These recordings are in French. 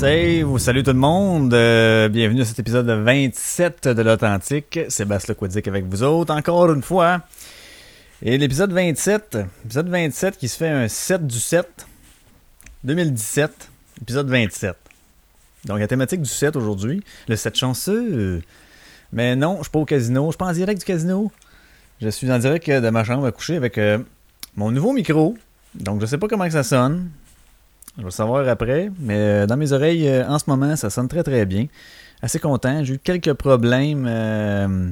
Salut tout le monde! Euh, bienvenue à cet épisode 27 de l'Authentique. Sébastien Lequodic avec vous autres, encore une fois. Et l'épisode 27, épisode 27 qui se fait un 7 du 7, 2017, épisode 27. Donc la thématique du 7 aujourd'hui, le 7 chanceux. Mais non, je suis pas au casino, je suis pas en direct du casino. Je suis en direct de ma chambre à coucher avec euh, mon nouveau micro. Donc je sais pas comment que ça sonne. Je vais le savoir après, mais euh, dans mes oreilles, euh, en ce moment, ça sonne très très bien. Assez content. J'ai eu quelques problèmes, euh,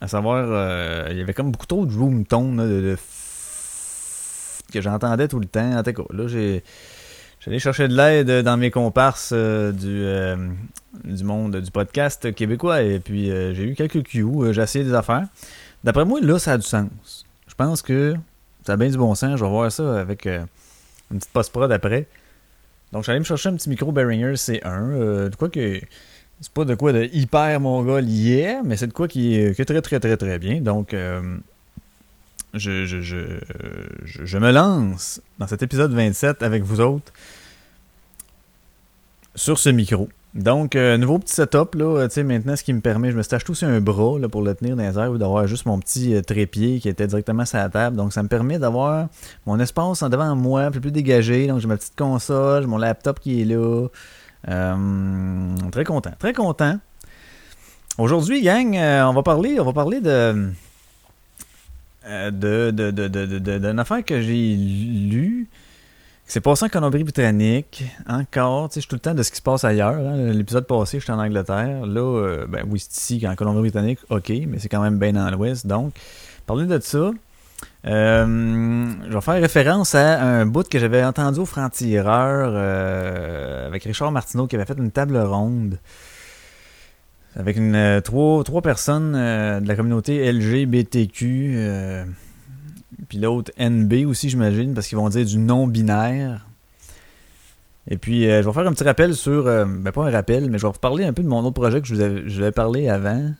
à savoir, il y avait comme beaucoup trop de room tone de, que j'entendais tout le temps. En tout là, j'ai j'allais chercher de l'aide dans mes comparses du, du monde du podcast québécois et puis j'ai eu quelques cues. J'ai essayé des affaires. D'après moi, là, ça a du sens. Je pense que ça a bien du bon sens. Je vais voir ça avec une petite post-prod après. Donc, j'allais me chercher un petit micro Behringer C1. Euh, de quoi que. C'est pas de quoi de hyper mongol hier, mais c'est de quoi qui est, très très très très bien. Donc, euh, je, je, je, je me lance dans cet épisode 27 avec vous autres sur ce micro. Donc, euh, nouveau petit setup, là, euh, tu sais, maintenant, ce qui me permet, je me suis acheté aussi un bras, là, pour le tenir dans les airs, ou d'avoir juste mon petit euh, trépied qui était directement sur la table. Donc, ça me permet d'avoir mon espace en devant moi, un peu plus dégagé. Donc, j'ai ma petite console, j'ai mon laptop qui est là. Très content, très content. Aujourd'hui, gang, on va parler, on va parler de de de de de affaire que j'ai lue. S'est passé en Colombie-Britannique. Encore, tu sais, je suis tout le temps de ce qui se passe ailleurs. hein. L'épisode passé, j'étais en Angleterre. Là, euh, ben oui, c'est ici, en Colombie-Britannique, ok, mais c'est quand même bien dans l'ouest. Donc, parler de ça. Euh, je vais faire référence à un bout que j'avais entendu au franc-tireur euh, avec Richard Martineau qui avait fait une table ronde avec une, trois, trois personnes de la communauté LGBTQ, puis l'autre NB aussi, j'imagine, parce qu'ils vont dire du non-binaire. Et puis, euh, je vais faire un petit rappel sur, euh, ben pas un rappel, mais je vais vous parler un peu de mon autre projet que je vous avais, parlé avant,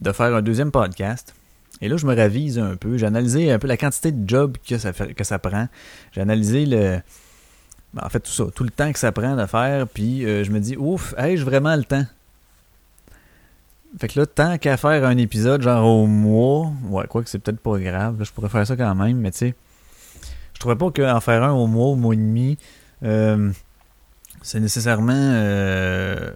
de faire un deuxième podcast. Et là, je me ravise un peu. J'ai analysé un peu la quantité de job que ça, que ça prend. J'ai analysé le. ben, en fait, tout ça, tout le temps que ça prend de faire. Puis euh, je me dis, ouf, ai-je vraiment le temps? Fait que là, tant qu'à faire un épisode, genre au mois, ouais, quoi que c'est peut-être pas grave, je pourrais faire ça quand même, mais tu sais, je trouvais pas qu'en faire un au mois, au mois et demi, euh, c'est nécessairement. Euh,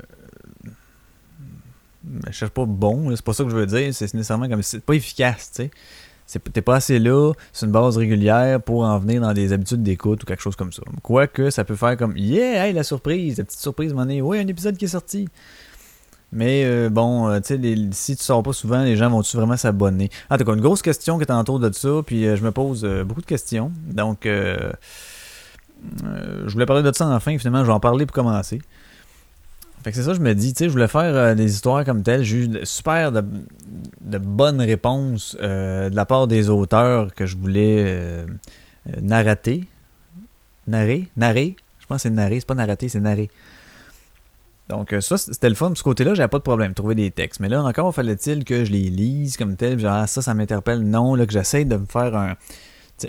je cherche pas bon, c'est pas ça que je veux dire, c'est nécessairement comme c'est pas efficace, tu sais. T'es pas assez là, c'est une base régulière pour en venir dans des habitudes d'écoute ou quelque chose comme ça. Quoique, ça peut faire comme Yeah, hey, la surprise, la petite surprise, mon nez, ouais, un épisode qui est sorti. Mais euh, bon, euh, tu sais, si tu sors pas souvent, les gens vont-tu vraiment s'abonner? Ah, t'as une grosse question qui est autour de ça, puis euh, je me pose euh, beaucoup de questions. Donc, je voulais parler de ça enfin, finalement, je vais en parler pour commencer. Fait que c'est ça, je me dis, tu sais, je voulais faire des histoires comme telles. J'ai eu super de, de bonnes réponses de la part des auteurs que je voulais narrater. Narrer? Narrer? Je pense que c'est narrer, c'est pas narrater, c'est narrer. Donc euh, ça, c'était le fun. De ce côté-là, j'avais pas de problème de trouver des textes. Mais là, encore, fallait-il que je les lise comme tel. Genre, ah, ça, ça m'interpelle. Non, là, que j'essaie de me faire un,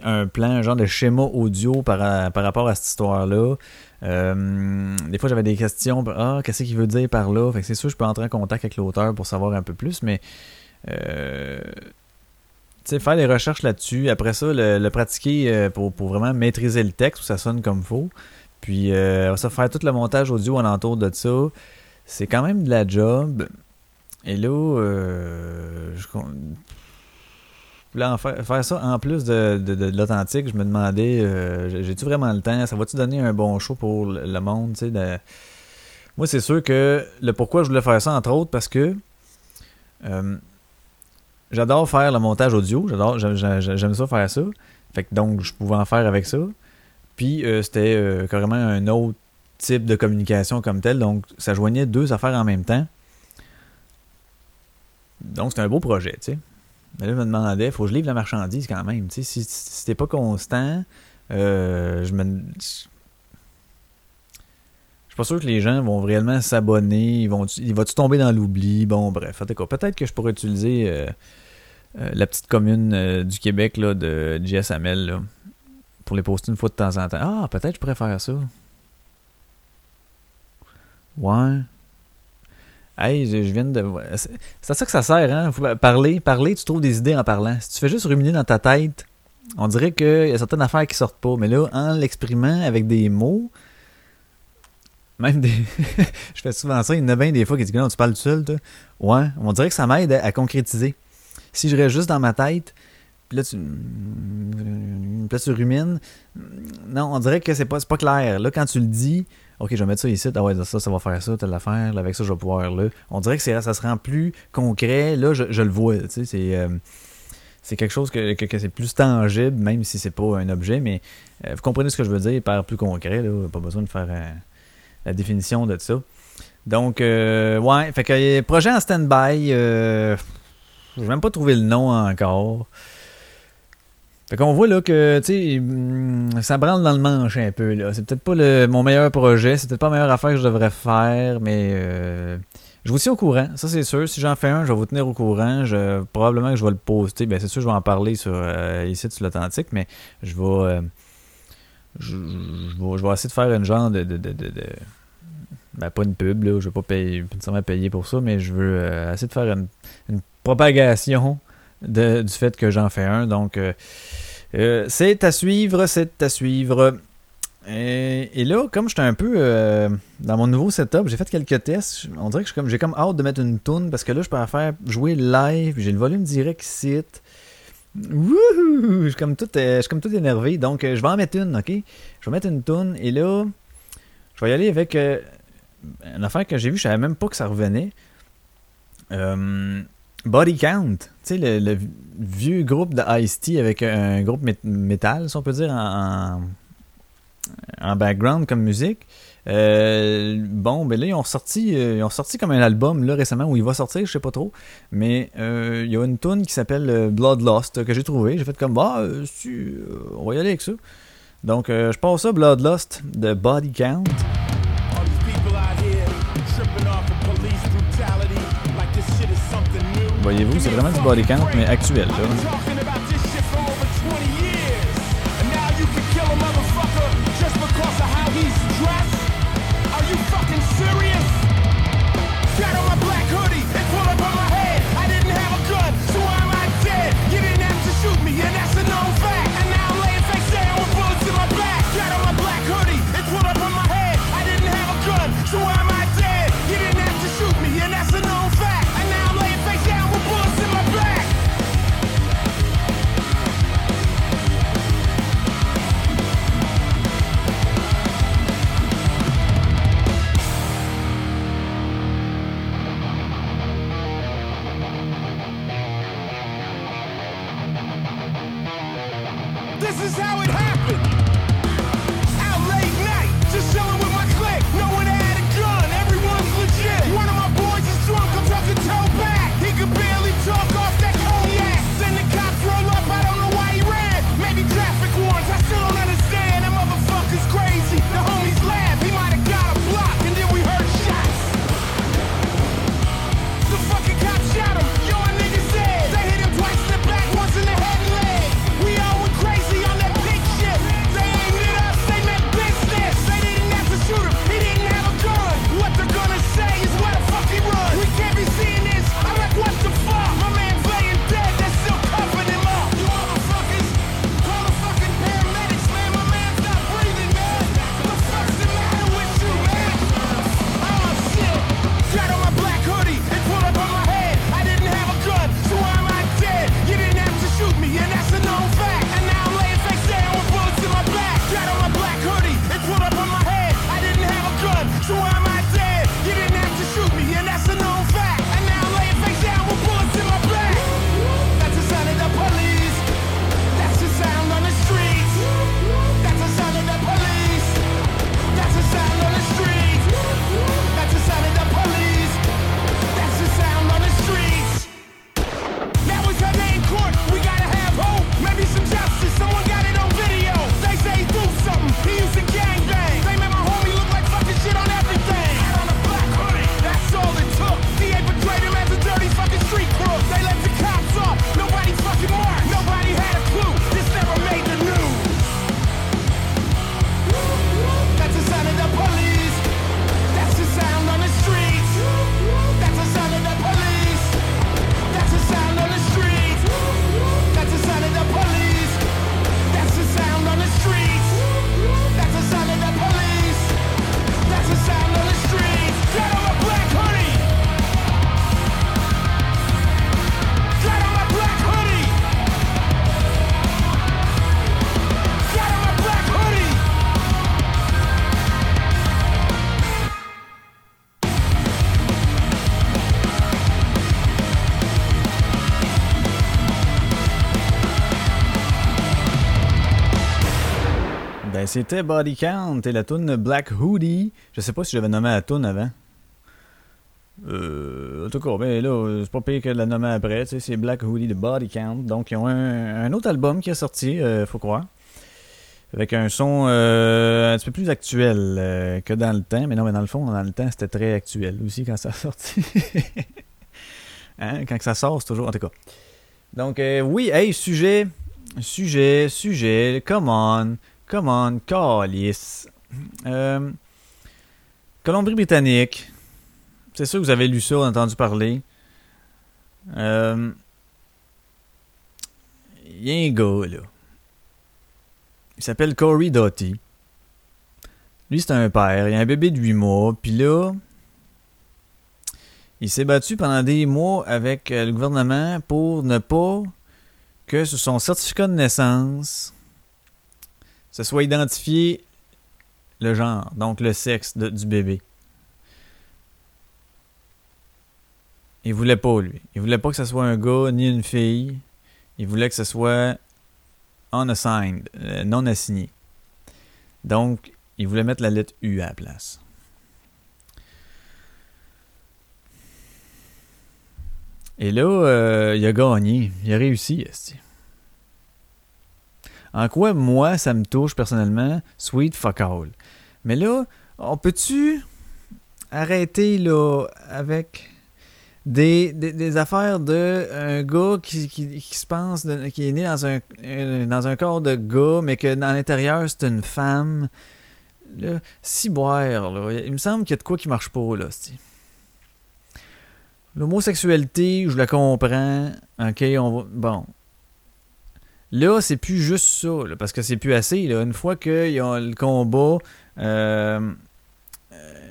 un plan, un genre de schéma audio par, à- par rapport à cette histoire-là. Euh, des fois, j'avais des questions. Ah, qu'est-ce qu'il veut dire par là? Fait que c'est sûr, je peux entrer en contact avec l'auteur pour savoir un peu plus, mais. Euh, tu sais, faire des recherches là-dessus. Après ça, le, pratiquer euh, pour, pour vraiment maîtriser le texte, où ça sonne comme faut. Puis, euh, ça faire tout le montage audio alentour de ça. C'est quand même de la job. Et là, euh, je, Là, en faire, faire ça en plus de, de, l'authentique, je me demandais, euh, j'ai- j'ai-tu vraiment le temps? Ça va-tu donner un bon show pour le, monde? Moi, c'est sûr que le pourquoi je voulais faire ça, entre autres, parce que euh, j'adore faire le montage audio. J'adore, j'aime ça faire ça. Fait que donc, je pouvais en faire avec ça. Puis, euh, c'était euh, carrément un autre type de communication comme tel. Donc, ça joignait deux affaires en même temps. Donc, c'était un beau projet, tu sais. Mais là, je me demandais, faut que je livre la marchandise quand même. Si, si t'es pas constant, euh, je me. Je pas sûr que les gens vont réellement s'abonner. Ils vont, il va-tu tomber dans l'oubli? Bon, bref. Peut-être que je pourrais utiliser la petite commune du Québec là, de GSML là, pour les poster une fois de temps en temps. Ah, peut-être je pourrais faire ça. Ouais. Hey, je, viens de. C'est à ça que ça sert, hein? parler, parler, tu trouves des idées en parlant. Si tu fais juste ruminer dans ta tête, on dirait qu'il y a certaines affaires qui sortent pas. Mais là, en l'exprimant avec des mots, même des. je fais souvent ça. Il y en a bien des fois qui disent non, tu parles tout seul, toi. Ouais, on dirait que ça m'aide à, concrétiser. Si je reste juste dans ma tête, puis là, tu. Là, tu rumines. Non, on dirait que c'est pas, pas clair. Là, quand tu le dis, OK, je vais mettre ça ici. Ah ouais, ça, ça va faire ça, telle affaire. Là, avec ça, je vais pouvoir là. On dirait que ça se rend plus concret. Là, je, je le vois. Tu sais, c'est. Euh, quelque chose que, que, c'est plus tangible, même si c'est pas un objet, mais euh, vous comprenez ce que je veux dire par plus concret, là, pas besoin de faire un, la définition de ça. Donc, euh, ouais, fait que euh, projet en stand-by, euh, je même pas trouvé le nom encore. Fait qu'on voit là que, tu sais, hmm, ça branle dans le manche un peu, là. C'est peut-être pas le, mon meilleur projet, c'est peut-être pas la meilleure affaire que je devrais faire, mais euh, je vous tiens au courant, ça c'est sûr. Si j'en fais un, je vais vous tenir au courant. Je, probablement que je vais le poster. Bien, c'est sûr, je vais en parler sur, ici sur l'Atlantique, mais je vais je, vais, essayer de faire une genre de. de, de, ben, pas une pub, là, je vais pas payer, nécessairement payer pour ça, mais je veux euh, essayer de faire une, propagation du fait que j'en fais un. Donc, euh, euh, c'est à suivre, c'est à suivre. Et, là, comme j'étais un peu dans mon nouveau setup, j'ai fait quelques tests. On dirait que j'ai comme, comme hâte de mettre une tune parce que là, je peux faire jouer live. J'ai le volume direct site. Wouhou! Je suis comme tout, euh, comme tout énervé. Donc, euh, je vais en mettre une, ok? Je vais mettre une toune et là, je vais y aller avec euh, une affaire que j'ai vue, je savais même pas que ça revenait. Body Count, tu sais, le, vieux groupe de Ice-T avec un groupe métal, si on peut dire, en, background comme musique. Euh, bon, ben là, ils ont sorti, euh, ils ont sorti comme un album récemment où il va sortir, je sais pas trop. Mais euh, il y a une tune qui s'appelle Bloodlust que j'ai trouvé. J'ai fait comme bah, on va y aller avec ça. Donc, je passe ça, Bloodlust de Body Count. Voyez-vous, c'est vraiment du body count, mais actuel. Là. C'était Body Count et la tune Black Hoodie. Je sais pas si j'avais nommé la tune avant. Euh, en tout cas, ben là, c'est pas pire que de la nommer après. C'est Black Hoodie de Body Count. Donc, ils ont un, autre album qui est sorti, euh, faut croire. Avec un son euh, un petit peu plus actuel euh, que dans le temps. Mais non, mais dans le fond, dans le temps, c'était très actuel aussi quand ça a sorti. hein? Quand ça sort, c'est toujours. En tout cas. Donc, oui, hey, sujet. Sujet, sujet, come on, come on, calice. Colombie-Britannique. C'est sûr que vous avez lu ça, entendu parler. Euh, il y a un gars, là. Il s'appelle Corey Doughty. Lui, c'est un père. Il a un bébé de 8 mois. Puis là, il s'est battu pendant des mois avec euh, le gouvernement pour ne pas que sur son certificat de naissance, ce soit identifié le genre, donc le sexe du bébé. Il voulait pas, lui. Il voulait pas que ce soit un gars ni une fille. Il voulait que ce soit unassigned, euh, non assigné. Donc, il voulait mettre la lettre U à la place. Et là, euh, il a gagné. Il a réussi. En quoi, moi, ça me touche personnellement, sweet fuck all. Mais là, on peut-tu arrêter là avec des, des, affaires de un gars qui, qui, se pense qui est né dans un dans un corps de gars mais que dans l'intérieur c'est une femme. Là, si boire là, il me semble qu'il y a de quoi qui marche pas là l'homosexualité je la comprends. Ok on va bon là c'est plus juste ça parce que c'est plus assez là. une fois qu'il y a le combat euh,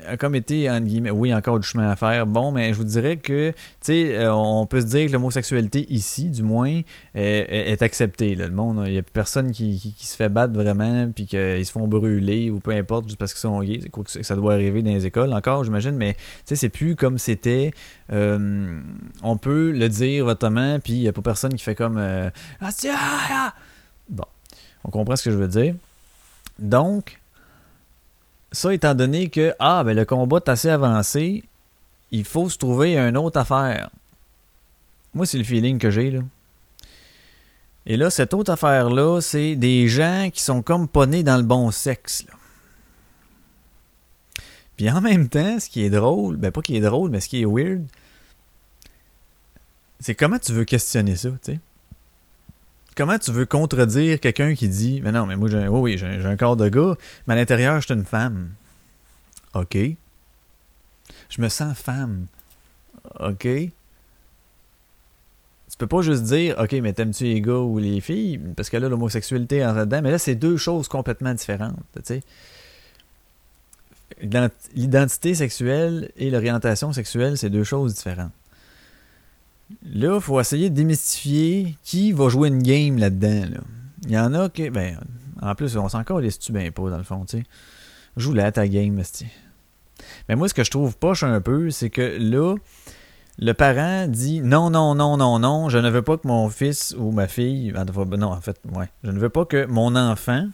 a comme été, entre guillemets, oui, encore du chemin à faire. Bon, mais je vous dirais que, tu sais, euh, on peut se dire que l'homosexualité ici, du moins, est, acceptée. Le monde, il n'y a personne qui, se fait battre vraiment, puis qu'ils se font brûler, ou peu importe, juste parce qu'ils sont gays. Quoi que ça doit arriver dans les écoles encore, j'imagine, mais, tu sais, c'est plus comme c'était. Euh, on peut le dire votamment, puis il n'y a pas personne qui fait comme. Euh, ah, ah! Bon, on comprend ce que je veux dire. Donc, ça étant donné que ah ben le combat est assez avancé, il faut se trouver une autre affaire. Moi, c'est le feeling que j'ai là. Et là, cette autre affaire-là, c'est des gens qui sont comme pas nés dans le bon sexe. Puis en même temps, ce qui est drôle, ben pas qui est drôle, mais ce qui est weird, c'est comment tu veux questionner ça, tu sais? Comment tu veux contredire quelqu'un qui dit Mais non, mais moi, j'ai, oui, j'ai, un corps de gars, mais à l'intérieur, je suis une femme. OK. Je me sens femme. OK. Tu peux pas juste dire OK, mais t'aimes-tu les gars ou les filles? Parce que là, l'homosexualité en dedans. Mais là, c'est deux choses complètement différentes. Tu sais. L'identité sexuelle et l'orientation sexuelle, c'est deux choses différentes. Là, il faut essayer de démystifier qui va jouer une game là-dedans. Là. Il y en a qui. Ben, en plus, on s'en encore les bien pas, dans le fond, sais. Joue là ta game, Mais moi, ce que je trouve poche un peu, c'est que là, le parent dit non, non, non, non, non, je ne veux pas que mon fils ou ma fille. Non, en fait, ouais. Je ne veux pas que mon enfant,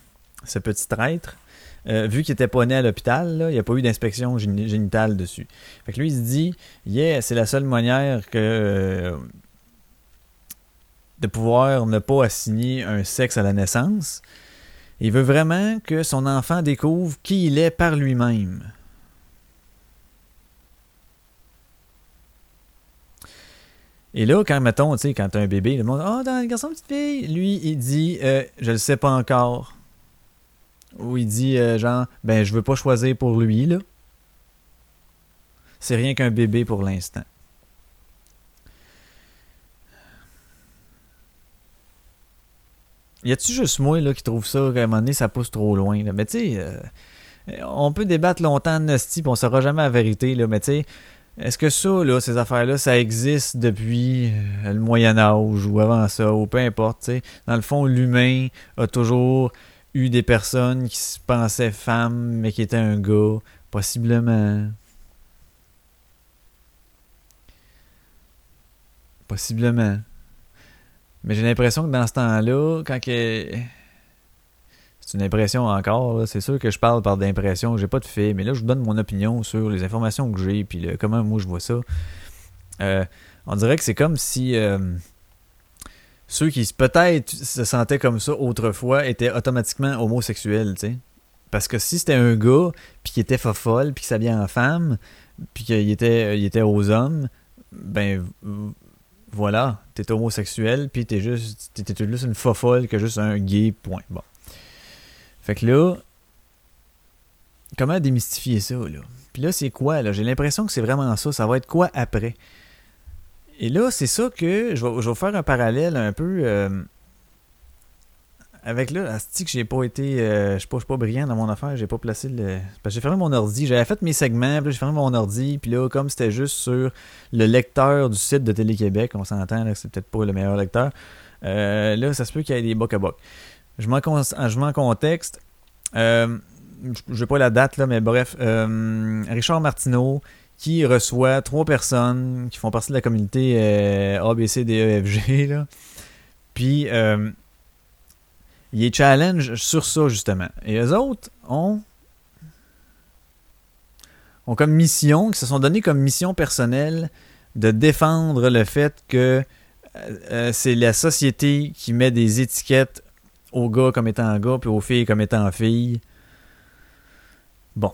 ce petit traître, euh, vu qu'il était pas né à l'hôpital, il n'y a pas eu d'inspection génitale dessus. Fait que lui, il se dit, yeah, c'est la seule manière euh, de pouvoir ne pas assigner un sexe à la naissance. Il veut vraiment que son enfant découvre qui il est par lui-même. Et là, quand, mettons, tu sais, quand t'as un bébé, le monde, oh, dans un garçon, petite fille, lui, il dit, euh, je le sais pas encore où il dit euh, genre ben je veux pas choisir pour lui là. C'est rien qu'un bébé pour l'instant. Y a-tu juste moi là qui trouve ça qu'à un moment donné ça pousse trop loin là? Mais tu sais, euh, on peut débattre longtemps de Nasty, on saura jamais la vérité là. Mais tu sais, est-ce que ça là, ces affaires là, ça existe depuis euh, le Moyen Âge ou avant ça ou peu importe. Sais, dans le fond, l'humain a toujours eu des personnes qui se pensaient femmes, mais qui étaient un gars, possiblement. Possiblement. Mais j'ai l'impression que dans ce temps-là, quand que... c'est une impression encore. C'est sûr que je parle par d'impression, j'ai pas de fait, mais là, je vous donne mon opinion sur les informations que j'ai, puis comment moi je vois ça. Euh, on dirait que c'est comme si euh, ceux qui peut-être se sentaient comme ça autrefois étaient automatiquement homosexuels, tu sais. Parce que si c'était un gars, puis qui était fofolle, puis qui s'habillait en femme, puis qu'il était, il était aux hommes, ben voilà, t'es homosexuel, puis t'es juste, t'es juste une fofolle que juste un gay, point. Bon. Fait que là, comment démystifier ça, là? Puis là, c'est quoi, là? J'ai l'impression que c'est vraiment ça. Ça va être quoi après? Et là, c'est ça que je vais, faire un parallèle un peu euh, avec là. Asti que j'ai pas été. Euh, je suis pas, brillant dans mon affaire, j'ai pas placé le. Parce que j'ai fermé mon ordi. J'avais fait mes segments, puis j'ai fermé mon ordi, puis là, comme c'était juste sur le lecteur du site de Télé-Québec, on s'entend, c'est peut-être pas le meilleur lecteur. Euh, là, ça se peut qu'il y ait des boc à boc. Je m'en en contexte. Je n'ai pas la date, là, mais bref. Richard Martineau, qui reçoit trois personnes qui font partie de la communauté euh, ABCDEFG. Là. Puis, euh, il est challenge sur ça, justement. Et eux autres ont, ont comme mission, qui se sont donné comme mission personnelle de défendre le fait que c'est la société qui met des étiquettes aux gars comme étant gars, puis aux filles comme étant filles. Bon.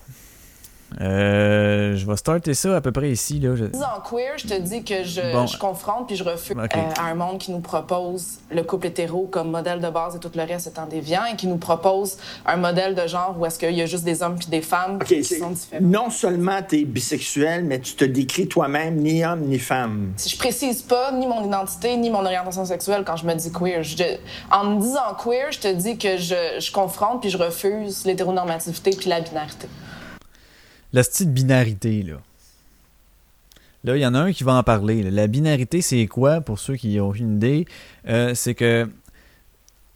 Euh, je vais starter ça à peu près ici. Là. En queer, je te dis que je, confronte puis je refuse euh, un monde qui nous propose le couple hétéro comme modèle de base et tout le reste étant déviant et qui nous propose un modèle de genre où est-ce qu'il y a juste des hommes puis des femmes qui sont différents. Non seulement tu es bisexuel, mais tu te décris toi-même ni homme ni femme. Si je précise pas ni mon identité ni mon orientation sexuelle quand je me dis queer. en me disant queer, je te dis que je, je confronte puis je refuse l'hétéronormativité puis la binarité la style binarité, là. Là, il y en a un qui va en parler. La binarité, c'est quoi, pour ceux qui ont une idée? Euh, c'est que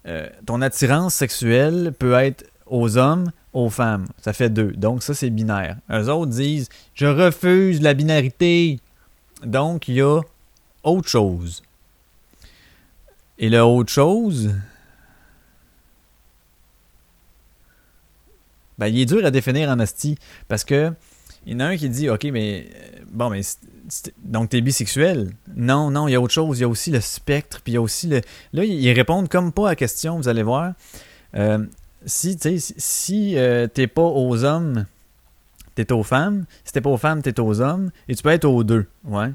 euh, ton attirance sexuelle peut être aux hommes, aux femmes. Ça fait deux. Donc, ça, c'est binaire. Eux autres disent Je refuse la binarité. Donc, il y a autre chose. Et le autre chose, ben, il est dur à définir en asti. Parce que il y en a un qui dit Ok, mais euh, bon, mais donc t'es bisexuel? Non, non, il y a autre chose. Il y a aussi le spectre, puis il y a aussi le. Là, ils répondent comme pas à la question, vous allez voir. Euh, si tu si euh, t'es pas aux hommes, t'es aux femmes. Si t'es pas aux femmes, t'es aux hommes. Et tu peux être aux deux, ouais.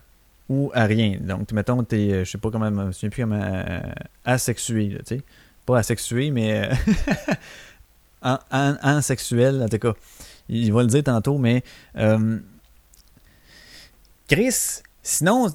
Ou à rien. Donc, mettons, t'es, je sais pas comment, je me souviens plus comment, asexué, tu sais. Pas asexué, mais. en, sexuel, en tout cas. Il va le dire tantôt, mais euh, Chris, sinon,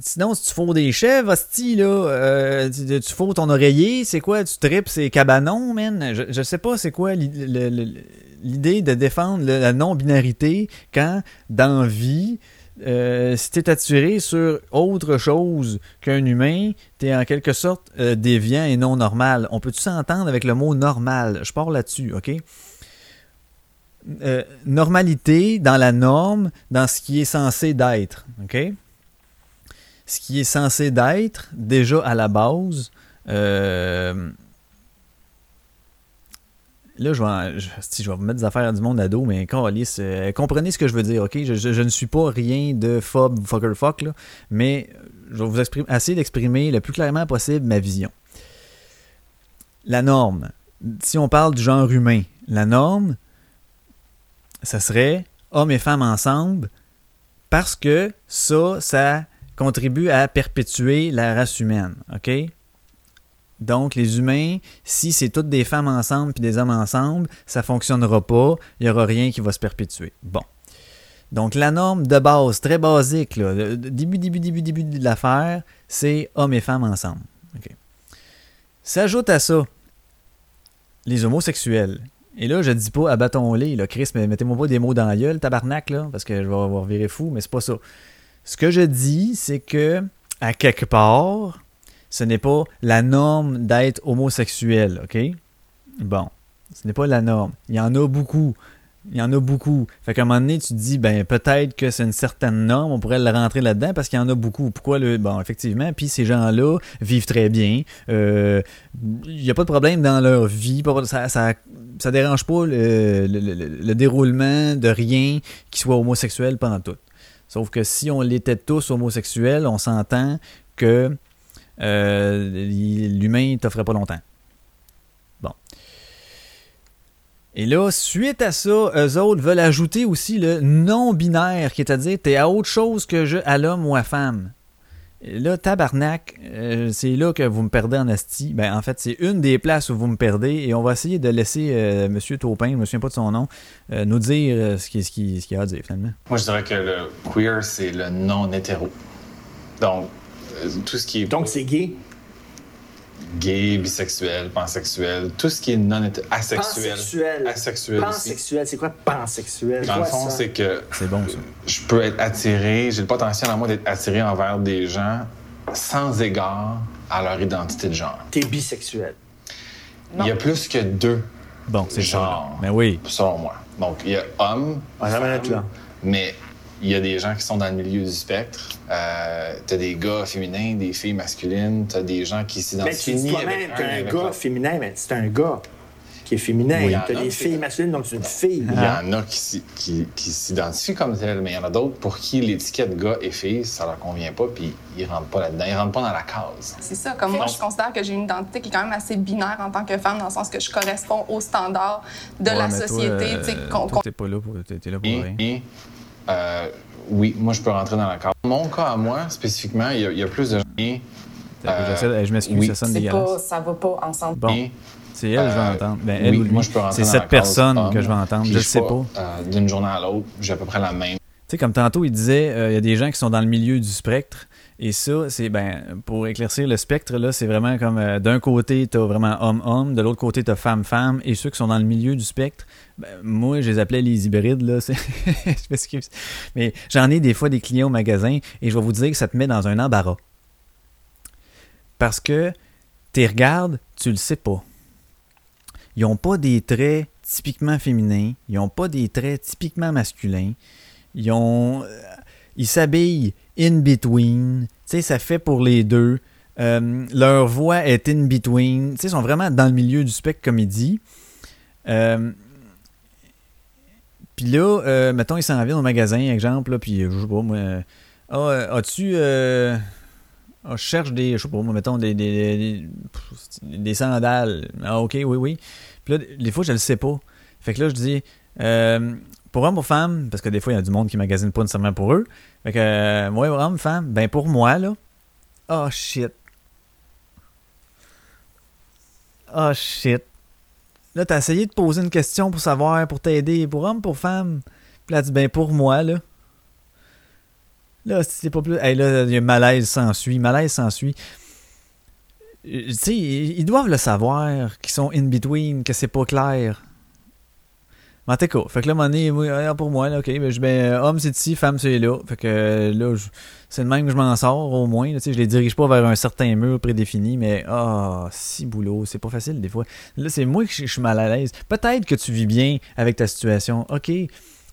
sinon, si tu fous des chèvres, hostie, là, euh, tu, tu fous ton oreiller, c'est quoi? Tu tripes ces cabanons, man? Je, je sais pas c'est quoi l'idée de défendre la non-binarité quand, dans vie, euh, si tu es attiré sur autre chose qu'un humain, tu es en quelque sorte euh, déviant et non normal. On peut-tu s'entendre avec le mot normal? Je pars là-dessus, OK? Euh, normalité dans la norme, dans ce qui est censé d'être, OK? Ce qui est censé d'être, déjà à la base, Là, je vais, je, vais mettre des affaires du monde ado, mais euh, comprenez ce que je veux dire, ok? Je, ne suis pas rien de phobe, fucker, fuck, là, mais je vais vous essayer d'exprimer le plus clairement possible ma vision. La norme, si on parle du genre humain, la norme, ça serait hommes et femmes ensemble parce que ça, ça contribue à perpétuer la race humaine, ok? Donc, les humains, si c'est toutes des femmes ensemble puis des hommes ensemble, ça ne fonctionnera pas. Il n'y aura rien qui va se perpétuer. Bon. Donc, la norme de base, très basique, là, début, début, début, début de l'affaire, c'est hommes et femmes ensemble. S'ajoute à ça les homosexuels. Et là, je dis pas abattons-les, là, Chris, mais mettez-moi pas des mots dans la gueule, tabarnak, là, parce que je vais avoir viré fou, mais c'est pas ça. Ce que je dis, c'est que, à quelque part, ce n'est pas la norme d'être homosexuel, OK? Bon, ce n'est pas la norme. Il y en a beaucoup. Il y en a beaucoup. Fait qu'à un moment donné, tu te dis, ben peut-être que c'est une certaine norme, on pourrait le rentrer là-dedans parce qu'il y en a beaucoup. Pourquoi le. Bon, effectivement, puis ces gens-là vivent très bien. Euh, il n'y a pas de problème dans leur vie. Ça, ça, ça dérange pas le, déroulement de rien qui soit homosexuel pendant tout. Sauf que si on l'était tous homosexuels, on s'entend que l'humain ne t'offrait pas longtemps. Et là, suite à ça, eux autres veulent ajouter aussi le non-binaire, qui est à dire, t'es à autre chose que je, à l'homme ou à femme. Là, tabarnak, euh, c'est là que vous me perdez en asti. Ben, en fait, c'est une des places où vous me perdez et on va essayer de laisser euh, M. Taupin, je me souviens pas de son nom, euh, nous dire ce qu'il ce ce a à dire finalement. Moi, je dirais que le queer, c'est le non-hétéro. Donc, tout ce qui est. Donc, c'est gay? gay, bisexuel, pansexuel, tout ce qui est non asexuel. Pansexuel. Asexuel. Pansexuel, c'est quoi pansexuel? Dans le fond, c'est que. C'est bon, ça. Je peux être attiré, j'ai le potentiel en moi d'être attiré envers des gens sans égard à leur identité de genre. T'es bisexuel. Il y a plus que deux. Bon, c'est genre. Mais oui. Selon moi. Donc, il y a homme. On va là. Mais il y a des gens qui sont dans le milieu du spectre. Euh, t'as des gars féminins, des filles masculines, t'as des gens qui s'identifient. Mais tu toi-même, t'as un, gars féminin, mais c'est un gars qui est féminin. Oui, t'as des filles masculines, donc c'est une fille. Il y en a qui, qui, s'identifient comme telles, mais il y en a d'autres pour qui l'étiquette gars et fille, ça leur convient pas, puis ils rentrent pas là-dedans. Ils rentrent pas dans la case. C'est ça. Comme moi, je considère que j'ai une identité qui est quand même assez binaire en tant que femme, dans le sens que je corresponds aux standards de la société. Toi, euh, t'es pas là pour, t'es là pour rien. Euh, oui, moi, je peux rentrer dans la carte. Mon cas à moi, spécifiquement, il y, a plus de gens euh, je m'excuse, ça sonne dégueulasse. ça va pas ensemble. Bon. C'est elle que je vais euh, entendre. Ben, elle oui, moi, je peux rentrer C'est cette personne que je vais entendre. Je ne sais pas. Euh, d'une journée à l'autre, j'ai à peu près la même. Tu sais, comme tantôt, il disait, il y a des gens qui sont dans le milieu du spectre. Et ça, c'est ben pour éclaircir le spectre, là, c'est vraiment comme euh, d'un côté, tu as vraiment homme-homme, de l'autre côté, tu as femme-femme, et ceux qui sont dans le milieu du spectre, ben, moi, je les appelais les hybrides, là. je m'excuse. Mais j'en ai des fois des clients au magasin, et je vais vous dire que ça te met dans un embarras. Parce que tu regardes, tu le sais pas. Ils n'ont pas des traits typiquement féminins, ils n'ont pas des traits typiquement masculins. Ils ont. Euh, ils s'habillent in between. Tu sais, ça fait pour les deux. Euh, leur voix est in between. Tu sais, ils sont vraiment dans le milieu du spectre comédie. Euh, puis là, euh, mettons, ils s'en viennent au magasin, exemple, puis je sais pas, moi. Ah, as-tu. Ah, je cherche des. Je sais pas, moi, mettons, des, des, des, sandales. Ah, ok, oui, oui. Puis là, des fois, je le sais pas. Fait que là, je dis. Pour homme, pour femme, parce que des fois, il y a du monde qui magasine pas nécessairement pour eux. Fait que, euh, moi, homme, femme, ben pour moi, là, oh shit. Oh shit. Là, t'as essayé de poser une question pour savoir, pour t'aider, pour homme, pour femme. Puis là, tu dis, ben pour moi, là. Là, c'est pas plus. Hey, là, il y a malaise s'ensuit. Malaise s'ensuit. Euh, tu sais, ils doivent le savoir, qu'ils sont in between, que c'est pas clair. Cas, fait que là, mon pour moi, là, ok, ben, je ben, homme c'est ici, femme c'est là. Fait que là, c'est le même que je m'en sors au moins. Là, je les dirige pas vers un certain mur prédéfini, mais ah, si boulot, c'est pas facile des fois. Là, c'est moi que je suis mal à l'aise. Peut-être que tu vis bien avec ta situation, ok.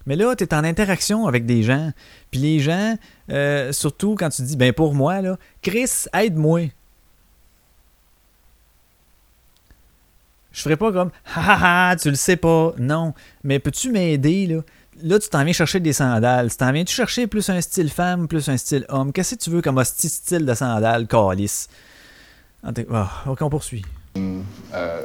Mais là, tu es en interaction avec des gens. Puis les gens, euh, surtout quand tu dis, ben pour moi, là, Chris, aide-moi. Je ferais pas comme ha tu le sais pas. Non. Mais peux-tu m'aider là? Là, tu t'en viens chercher des sandales. Tu t'en viens-tu chercher plus un style femme, plus un style homme? Qu'est-ce que tu veux comme un style de sandales, calice? Ah, ok, on poursuit. Euh,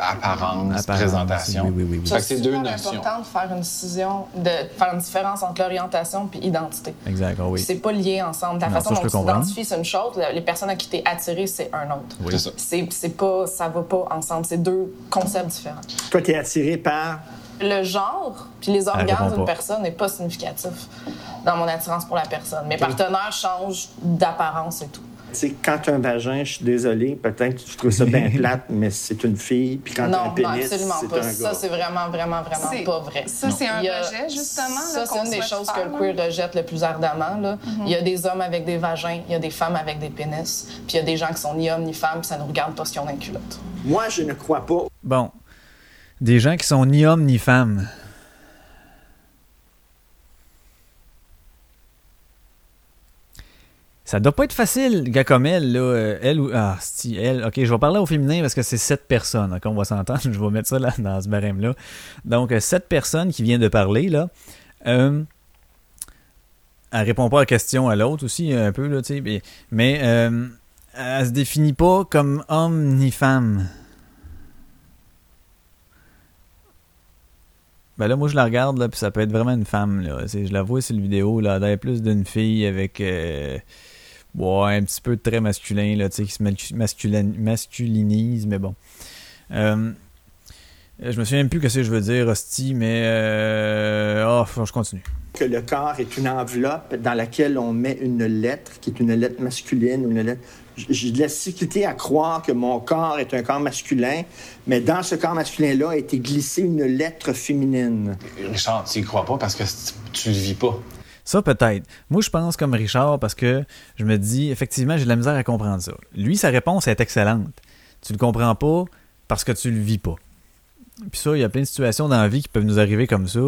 apparence, présentation. Oui, oui, oui. C'est deux important de faire une décision, de faire une différence entre l'orientation et identité. Exact, oh oui. C'est pas lié ensemble. La façon dont tu t'identifies, c'est une chose. Les personnes à qui tu es attiré, c'est un autre. Oui. C'est C'est pas, ça va pas ensemble. C'est deux concepts différents. Toi, tu es attiré par? Le genre puis les organes d'une personne n'est pas significatif dans mon attirance pour la personne. Mes partenaires changent d'apparence et tout sais, quand tu as un vagin, je suis désolé, peut-être que tu trouves ça bien plate, mais c'est une fille. Puis quand as un pénis, un pas. Ça, c'est vraiment, vraiment, vraiment pas vrai. Ça, c'est un rejet, justement. Ça, c'est une des choses que le queer rejette le plus ardemment. Là. Mm-hmm. Il y a des hommes avec des vagins, il y a des femmes avec des pénis, puis il y a des gens qui sont ni hommes ni femmes, puis ça ne regarde pas ce qu'ils ont dans culotte. Moi, je ne crois pas. Bon. Des gens qui sont ni hommes ni femmes. Ça doit pas être facile, gars comme elle, là. Euh, elle ou. Ah, si, elle. Ok, je vais parler au féminin parce que c'est sept personnes. Ok, on va s'entendre. Je vais mettre ça là, dans ce barème-là. Donc, euh, sept personnes qui viennent de parler, là. Euh, elle répond pas à la question à l'autre aussi, un peu, là, tu sais. Mais, mais euh, elle se définit pas comme homme ni femme. Ben là, moi, je la regarde, là, puis ça peut être vraiment une femme, là. Je la vois sur le vidéo, là, elle plus d'une fille avec... Euh, ouais, un petit peu trait masculin, là, tu sais, qui se masculinise, mais bon. Euh, je me souviens même plus ce que je veux dire, hostie, mais... Euh, oh, je continue que le corps est une enveloppe dans laquelle on met une lettre, qui est une lettre masculine ou une lettre. J'ai de la difficulté à croire que mon corps est un corps masculin, mais dans ce corps masculin-là a été glissée une lettre féminine. Richard, tu y crois pas parce que tu le vis pas. Ça, peut-être. Moi, je pense comme Richard parce que je me dis, effectivement, j'ai de la misère à comprendre ça. Lui, sa réponse est excellente. Tu le comprends pas parce que tu le vis pas. Puis ça, il y a plein de situations dans la vie qui peuvent nous arriver comme ça.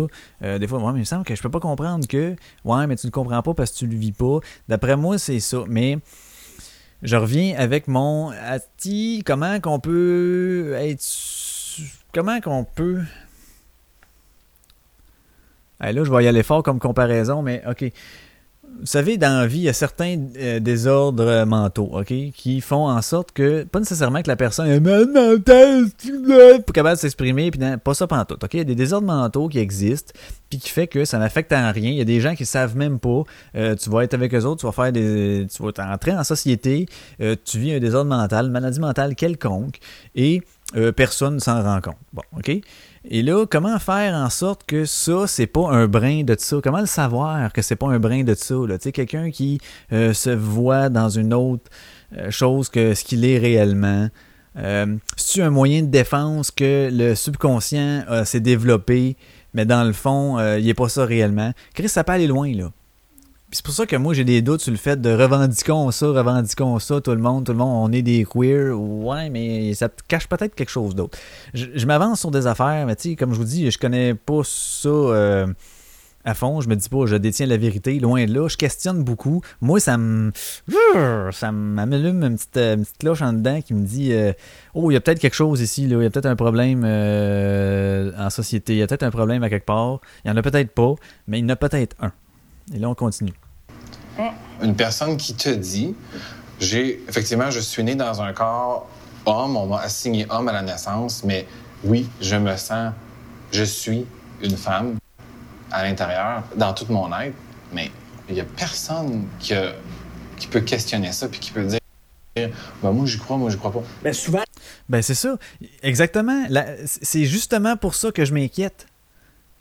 Euh, des fois, moi, mais il me semble que je peux pas comprendre que, ouais, mais tu ne comprends pas parce que tu le vis pas. D'après moi, c'est ça. Mais je reviens avec mon Ati, comment qu'on peut être. Comment qu'on peut. Là, je vais y aller fort comme comparaison, mais OK vous savez, dans la vie, il y a certains euh, désordres mentaux, OK, qui font en sorte que, pas nécessairement que la personne est mentale, pour capable de s'exprimer, puis pas ça pendant tout, OK? Il y a des désordres mentaux qui existent, puis qui fait que ça n'affecte en rien. Il y a des gens qui savent même pas. Euh, tu vas être avec eux autres, tu vas faire des, tu vas entrer en société, euh, tu vis un désordre mental, maladie mentale quelconque, et personne ne s'en rend compte. Bon, OK? Et là, comment faire en sorte que ça, c'est pas un brin de ça? Comment le savoir que c'est pas un brin de ça? Tu sais, quelqu'un qui euh, se voit dans une autre euh, chose que ce qu'il est réellement. Euh, C'est-tu un moyen de défense que le subconscient s'est développé, mais dans le fond, il n'est pas ça réellement? Chris, ça peut aller loin, là c'est pour ça que moi j'ai des doutes sur le fait de revendiquons ça, revendiquons ça, tout le monde, tout le monde, on est des queers. Ouais, mais ça cache peut-être quelque chose d'autre. Je, m'avance sur des affaires, mais tu sais, comme je vous dis, je connais pas ça euh, à fond. Je me dis pas, je détiens la vérité, loin de là. Je questionne beaucoup. Moi, ça me. Ça m'allume une petite, une petite cloche en dedans qui me dit euh, Oh, il y a peut-être quelque chose ici. Il y a peut-être un problème euh, en société. Il y a peut-être un problème à quelque part. Il y en a peut-être pas, mais il y en a peut-être un. Et là, on continue. Une personne qui te dit, j'ai effectivement, je suis né dans un corps homme, on m'a assigné homme à la naissance, mais oui, je me sens, je suis une femme à l'intérieur, dans tout mon être, mais il n'y a personne qui, qui peut questionner ça puis qui peut dire ben moi j'y crois, moi j'y crois pas. Ben souvent. Ben c'est ça, exactement. C'est justement pour ça que je m'inquiète.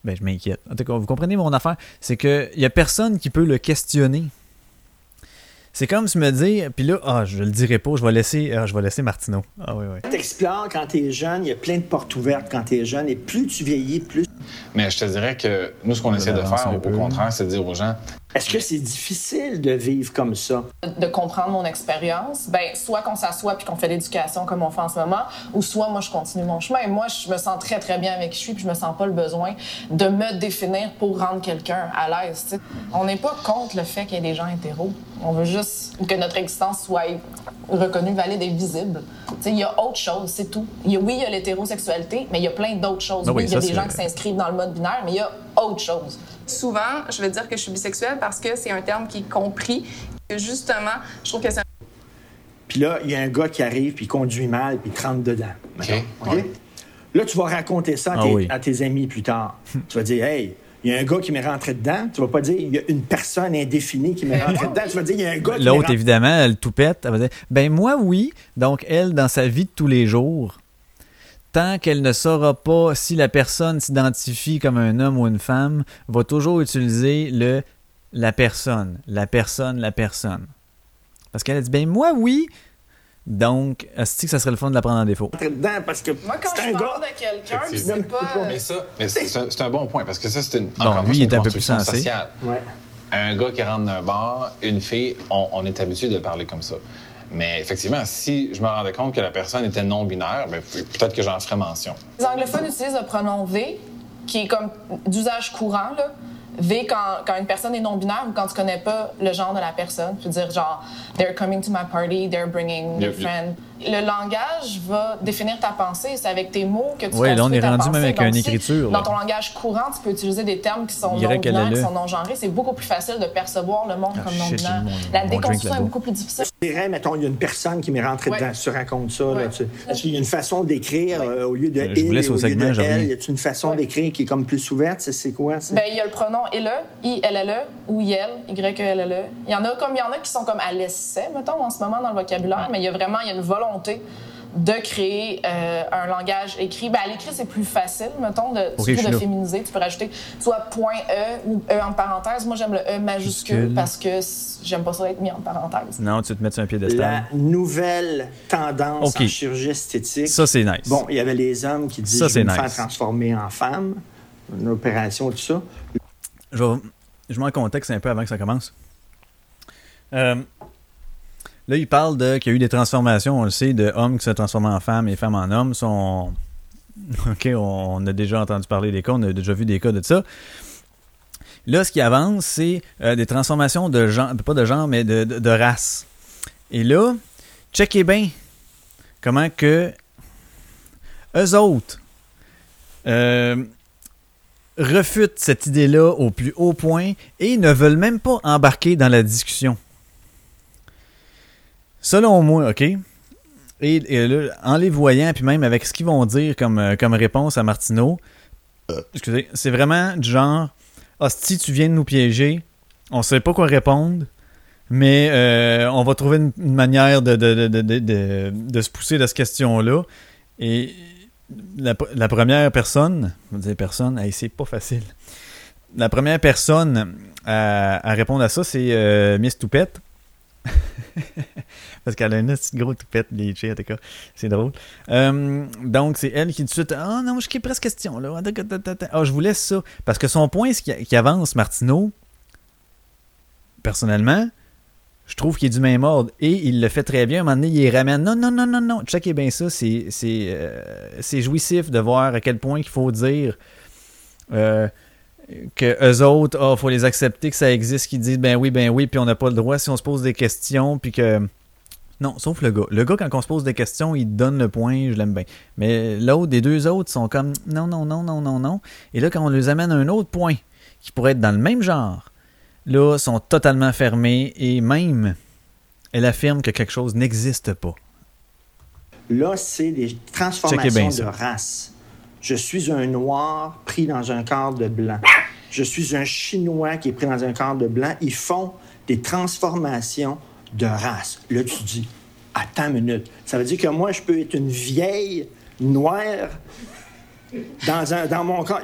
Ben je m'inquiète. En tout cas, vous comprenez mon affaire, c'est qu'il y a personne qui peut le questionner. C'est comme se me dire, puis là, ah, je le dirai pas, je vais laisser, ah, je vais laisser Martineau. Ah oui, oui. T'explores quand t'es jeune, il y a plein de portes ouvertes quand t'es jeune, et plus tu vieillis, plus. Mais je te dirais que nous, ce qu'on essaie de faire, au contraire, c'est de dire aux gens, est-ce que c'est difficile de vivre comme ça? De comprendre mon expérience, ben soit qu'on s'assoit puis qu'on fait l'éducation comme on fait en ce moment, ou soit moi je continue mon chemin. Moi, je me sens très très bien avec qui je suis puis je me sens pas le besoin de me définir pour rendre quelqu'un à l'aise. On n'est pas contre le fait qu'il y ait des gens hétéros. On veut juste que notre existence soit reconnue, valide et visible. Il y a autre chose, c'est tout. Y a, oui, il y a l'hétérosexualité, mais il y a plein d'autres choses. Ah oui, il y a des gens qui s'inscrivent dans le mode binaire, mais il y a autre chose. Souvent, je vais dire que je suis bisexuelle parce que c'est un terme qui est compris. Que justement, je trouve que c'est. Puis là, il y a un gars qui arrive, puis il conduit mal, puis il te rentre dedans. Là, tu vas raconter ça à, ah tes, amis plus tard. tu vas dire, hey, il y a un gars qui m'est rentré dedans. Tu vas pas dire, il y a une personne indéfinie qui m'est rentré dedans. Tu vas dire, il y a un gars qui L'autre, évidemment, elle toupette. Elle va dire, ben moi, oui. Donc, elle, dans sa vie de tous les jours, tant qu'elle ne saura pas si la personne s'identifie comme un homme ou une femme, va toujours utiliser le la personne, la personne, la personne. Parce qu'elle a dit, ben moi, oui. Donc, est-ce que ça serait le fun de la prendre en défaut? Parce que moi, quand je parle de quelqu'un, c'est pas... Mais ça, mais c'est un bon point, parce que ça, c'est une... Bon, lui, il est un peu plus sensé. Ouais. Un gars qui rentre dans un bar, une fille, on, on est habitué de parler comme ça. Mais effectivement, si je me rendais compte que la personne était non-binaire, ben, peut-être que j'en ferais mention. Les anglophones utilisent le pronom V, qui est comme d'usage courant, là. V quand, quand une personne est non-binaire ou quand tu connais pas le genre de la personne. Tu veux dire, genre, they're coming to my party, they're bringing their friend. Le langage va définir ta pensée. C'est avec tes mots que tu Oui, là, on est rendu même avec une écriture. Dans ton langage courant, tu peux utiliser des termes qui sont non-binaires, qui sont non-genrés. C'est beaucoup plus facile de percevoir le monde ah, comme non-binaire. La déconstruction est beaucoup plus difficile. Je dirais, mettons, il y a une personne qui m'est rentrée dedans. Tu racontes ça. Là, tu... Parce qu'il y a une façon d'écrire euh, au lieu de je il, au, segment, lieu de elle? Y a une façon d'écrire qui est comme plus ouverte? C'est quoi? Ben, il y a le pronom « elle »,« i, l, l, e ou « il »,« y, e, l, l, e. Il y en a comme il y en a qui sont comme à l'essai, mettons, en ce moment dans le vocabulaire, mais il y a vraiment il y a une volonté de créer euh, un langage écrit. Ben, à l'écrit, c'est plus facile, mettons, de, de féminiser. Tu peux rajouter soit point E ou E en parenthèse. Moi, j'aime le E majuscule parce que j'aime pas ça être mis en parenthèse. Non, tu te mets sur un piédestal. La nouvelle tendance en chirurgie esthétique. Ça, c'est nice. Bon, il y avait les hommes qui disaient je vais me faire transformer en femme, une opération, tout ça. Je, je mets en contexte un peu avant que ça commence. Euh, Là, il parle de qu'il y a eu des transformations, on le sait, de hommes qui se transforment en femmes et femmes en hommes. OK, on a déjà entendu parler des cas, on a déjà vu des cas de ça. Là, ce qui avance, c'est euh, des transformations de genre, pas de genre, mais de, race. Et là, checkez bien comment que eux autres euh, refutent cette idée-là au plus haut point et ne veulent même pas embarquer dans la discussion. Selon moi, OK? Et, là, en les voyant, puis même avec ce qu'ils vont dire comme, euh, réponse à Martineau, euh. excusez, c'est vraiment du genre Hostie, tu viens de nous piéger, on sait pas quoi répondre, mais euh, on va trouver une, manière de, de, se pousser de cette question-là. Et la, première personne, vais dire personne, c'est pas facile. La première personne à, répondre à ça, c'est Miss Toupette. Parce qu'elle a une petite gros toupette bleachée, en tout cas. C'est drôle. Euh, donc, c'est elle qui, tout de suite, ah oh, non, je suis presque question. Ah, je vous laisse ça. Parce que son point, qui, avance, Martineau, personnellement, je trouve qu'il est du même ordre. Et il le fait très bien. À un moment donné, il ramène. Non, non, non, non, non. Checkez bien ça. C'est euh, jouissif de voir à quel point il faut dire. Euh, que eux autres, il ah, faut les accepter, que ça existe, qu'ils disent ben oui, ben oui, puis on n'a pas le droit si on se pose des questions, puis que. Non, sauf le gars. Le gars, quand on se pose des questions, il donne le point, je l'aime bien. Mais l'autre, des deux autres sont comme non, non, non, non, non, non. Et là, quand on les amène à un autre point, qui pourrait être dans le même genre, là, sont totalement fermés et même, elle affirme que quelque chose n'existe pas. Là, c'est des transformations de race. Je suis un noir pris dans un corps de blanc. Je suis un chinois qui est pris dans un corps de blanc. Ils font des transformations de race. Là, tu dis, attends une minute. Ça veut dire que moi, je peux être une vieille noire dans, un, dans mon corps.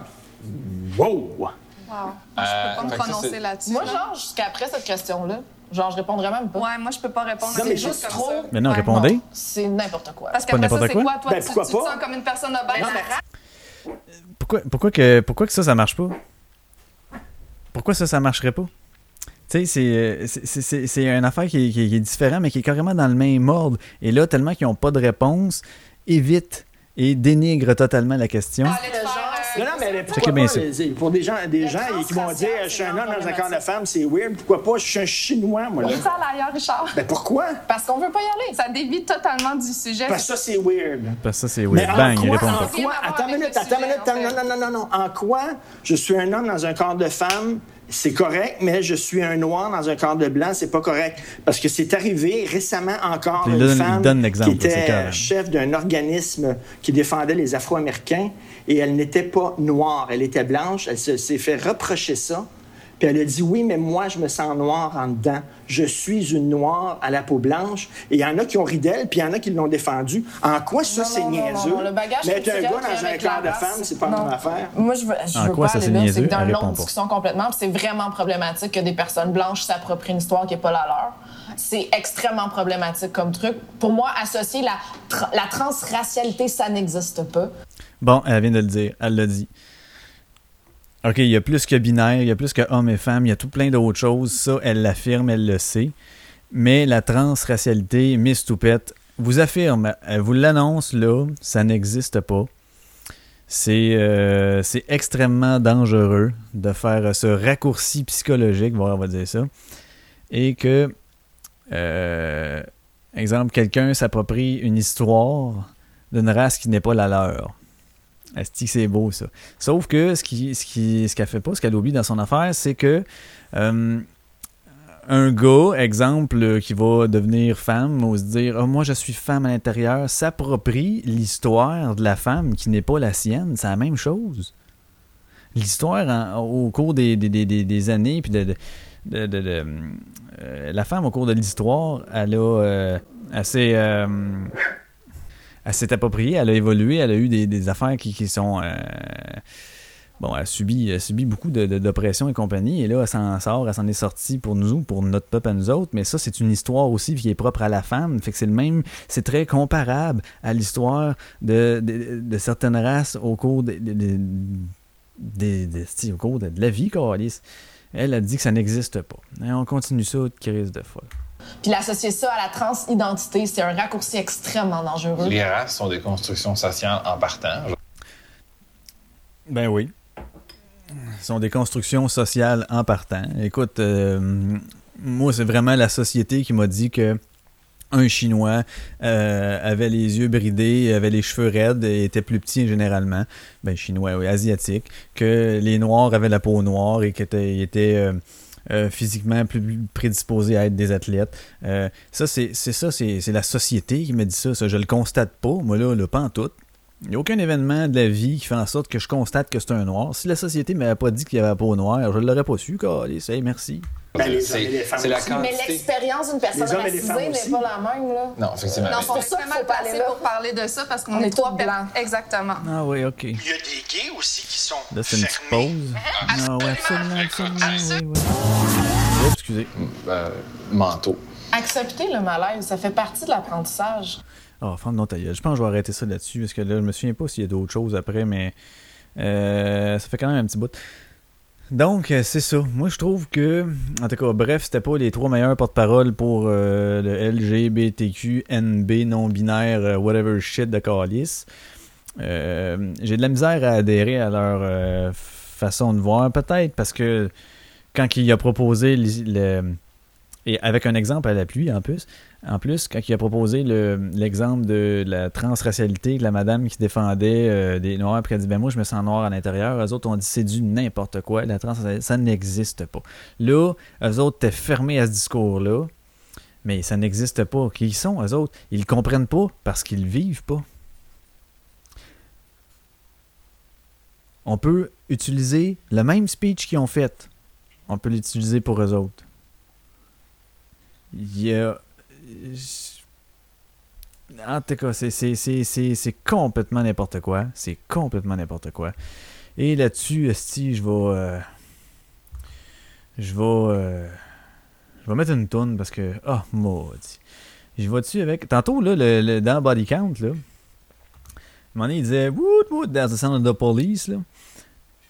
Wow! Wow. je peux pas me prononcer là-dessus. Moi, genre, jusqu'après cette question-là, Genre, je répondrais même pas. Ouais, moi, je peux pas répondre. C'est juste trop. Mais non, répondez. C'est n'importe quoi. Parce qu'après ça, c'est quoi? Toi, ben, tu, tu te sens comme une personne obèse. Pourquoi, pourquoi, que, pourquoi ça, ça marche pas? Pourquoi ça, ça marcherait pas? Tu sais, euh, c'est une affaire qui, qui, est différente, mais qui est carrément dans le même ordre. Et là, tellement qu'ils n'ont pas de réponse, évite et dénigre totalement la question. Ah, non, non, mais pourquoi pas, pour des gens, des gens qui vont dire je suis un homme dans un corps de femme, c'est weird. Pourquoi pas? Je suis un chinois, moi. Là. ça ailleurs, Richard? Ben pourquoi? Parce qu'on veut pas y aller. Ça dévie totalement du sujet. Parce que ça, c'est weird. Parce que ça, c'est weird. Bang, il répond pas. Attends une minute, attends une minute. Non, non, non, non, non. En quoi je suis un homme dans un corps de femme? C'est correct, mais je suis un noir dans un corps de blanc, c'est pas correct. Parce que c'est arrivé récemment encore une femme qui était chef d'un organisme qui défendait les Afro-Américains et elle n'était pas noire, elle était blanche. Elle s'est fait reprocher ça. Puis elle a dit oui, mais moi, je me sens noire en dedans. Je suis une noire à la peau blanche. Et il y en a qui ont ri d'elle, puis il y en a qui l'ont défendue. En quoi ça, c'est niaiseux? Non, le bagage mais être un gars dans un corps de femme, c'est pas une affaire. Moi, je veux, je veux quoi, pas aller là. C'est dans une longue discussion complètement. c'est vraiment problématique que des personnes blanches s'approprient une histoire qui n'est pas la leur. C'est extrêmement problématique comme truc. Pour moi, associer la, la transracialité, ça n'existe pas. Bon, elle vient de le dire. Elle l'a dit. OK, il y a plus que binaire, il y a plus que hommes et femmes, il y a tout plein d'autres choses. Ça, elle l'affirme, elle le sait. Mais la transracialité, Miss Toupette, vous affirme, elle vous l'annonce là, ça n'existe pas. c'est c'est extrêmement dangereux de faire ce raccourci psychologique, on va dire ça, et que, exemple, quelqu'un s'approprie une histoire d'une race qui n'est pas la leur. Est-ce que c'est beau ça? Sauf que ce qui ce qui ce qu'elle fait pas, ce qu'elle oublie dans son affaire, c'est que euh, un gars, exemple, qui va devenir femme, ou se dire oh, moi je suis femme à l'intérieur, s'approprie l'histoire de la femme qui n'est pas la sienne. C'est la même chose. L'histoire au cours des, des, années, puis de, euh, la femme au cours de l'histoire, elle a euh, assez elle s'est appropriée, elle a évolué, elle a eu des, affaires qui, sont. Euh, bon, elle a subi, subi beaucoup d'oppression et compagnie, et là, elle s'en sort, elle s'en est sortie pour nous, pour notre peuple à nous autres, mais ça, c'est une histoire aussi qui est propre à la femme, fait que c'est le même, c'est très comparable à l'histoire de, certaines races au cours de, au cours de, la vie, Carlis. Elle a dit que ça n'existe pas. Et on continue ça, crise de folle. Puis l'associer ça à la transidentité, c'est un raccourci extrêmement dangereux. Les races sont des constructions sociales en partant. Ben oui. Ce sont des constructions sociales en partant. Écoute, euh, moi, c'est vraiment la société qui m'a dit que un Chinois euh, avait les yeux bridés, avait les cheveux raides et était plus petit généralement. Ben, Chinois, oui, asiatique. Que les Noirs avaient la peau noire et qu'ils étaient, euh, euh, physiquement plus prédisposés à être des athlètes. Euh, ça, c'est ça, c'est la société qui me dit ça, ça. Je le constate pas, moi là, le pas en tout. Il n'y a aucun événement de la vie qui fait en sorte que je constate que c'est un noir. Si la société ne m'avait pas dit qu'il y avait la peau noire, je ne l'aurais pas su. Allez, merci. Ben, c'est la quantité. Mais l'expérience d'une personne racisée n'est pas la même. Là. Non, effectivement. Non, pour ça faut passer pour parler de ça parce qu'on est, trois blancs. Exactement. Ah oui, OK. Il y a des gays aussi qui sont Là, c'est une petite pause. Ah oui, absolument, absolument. Oui, oui. excusez. Euh, manteau. Accepter le malaise, ça fait partie de l'apprentissage. Ah, oh, non, Je pense que je vais arrêter ça là-dessus parce que là, je me souviens pas s'il y a d'autres choses après, mais euh, ça fait quand même un petit bout. Donc, euh, c'est ça. Moi, je trouve que, en tout cas, bref, c'était pas les trois meilleurs porte-parole pour euh, le LGBTQ, NB, non-binaire, whatever shit de Calis. J'ai de la misère à adhérer à leur façon de voir, peut-être parce que quand il a proposé le, et avec un exemple à l'appui en plus, en plus, quand il a proposé l'exemple de la transracialité, la madame qui défendait euh, des Noirs, puis elle dit ben moi je me sens noir à l'intérieur, eux autres ont dit c'est du n'importe quoi, la transracialité, ça n'existe pas. Là, eux autres étaient fermés à ce discours-là, mais ça n'existe pas. Qui sont, eux autres? Ils ne comprennent pas parce qu'ils ne vivent pas. On peut utiliser le même speech qu'ils ont fait. On peut l'utiliser pour eux autres. Il y a en tout cas, c'est complètement n'importe quoi. C'est complètement n'importe quoi. Et là-dessus, si je vais. Euh, je vais. Euh, je vais mettre une toune parce que. Oh, maudit. Je vais dessus avec. Tantôt, là, le, dans Body Count, là. À il disait Woot, woot, there's the sound of police, là.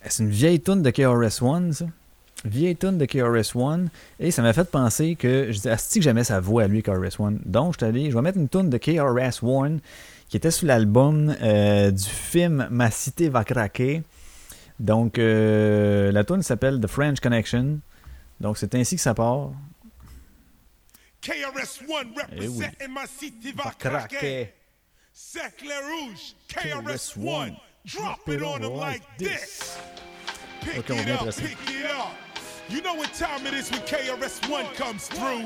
C'est une vieille toune de KRS-One, ça vieille tune de KRS-One et ça m'a fait penser que je disais Asti que j'aimais sa voix à lui KRS-One donc je suis allé je vais mettre une tune de KRS-One qui était sur l'album euh, du film Ma cité va craquer. Donc euh, la tune s'appelle The French Connection. Donc c'est ainsi que ça part. KRS-One eh representing ma cité va craquer. Cercle rouge KRS-One drop it on them like this Pick it up, pick it up You know what time it is when KRS-One comes through.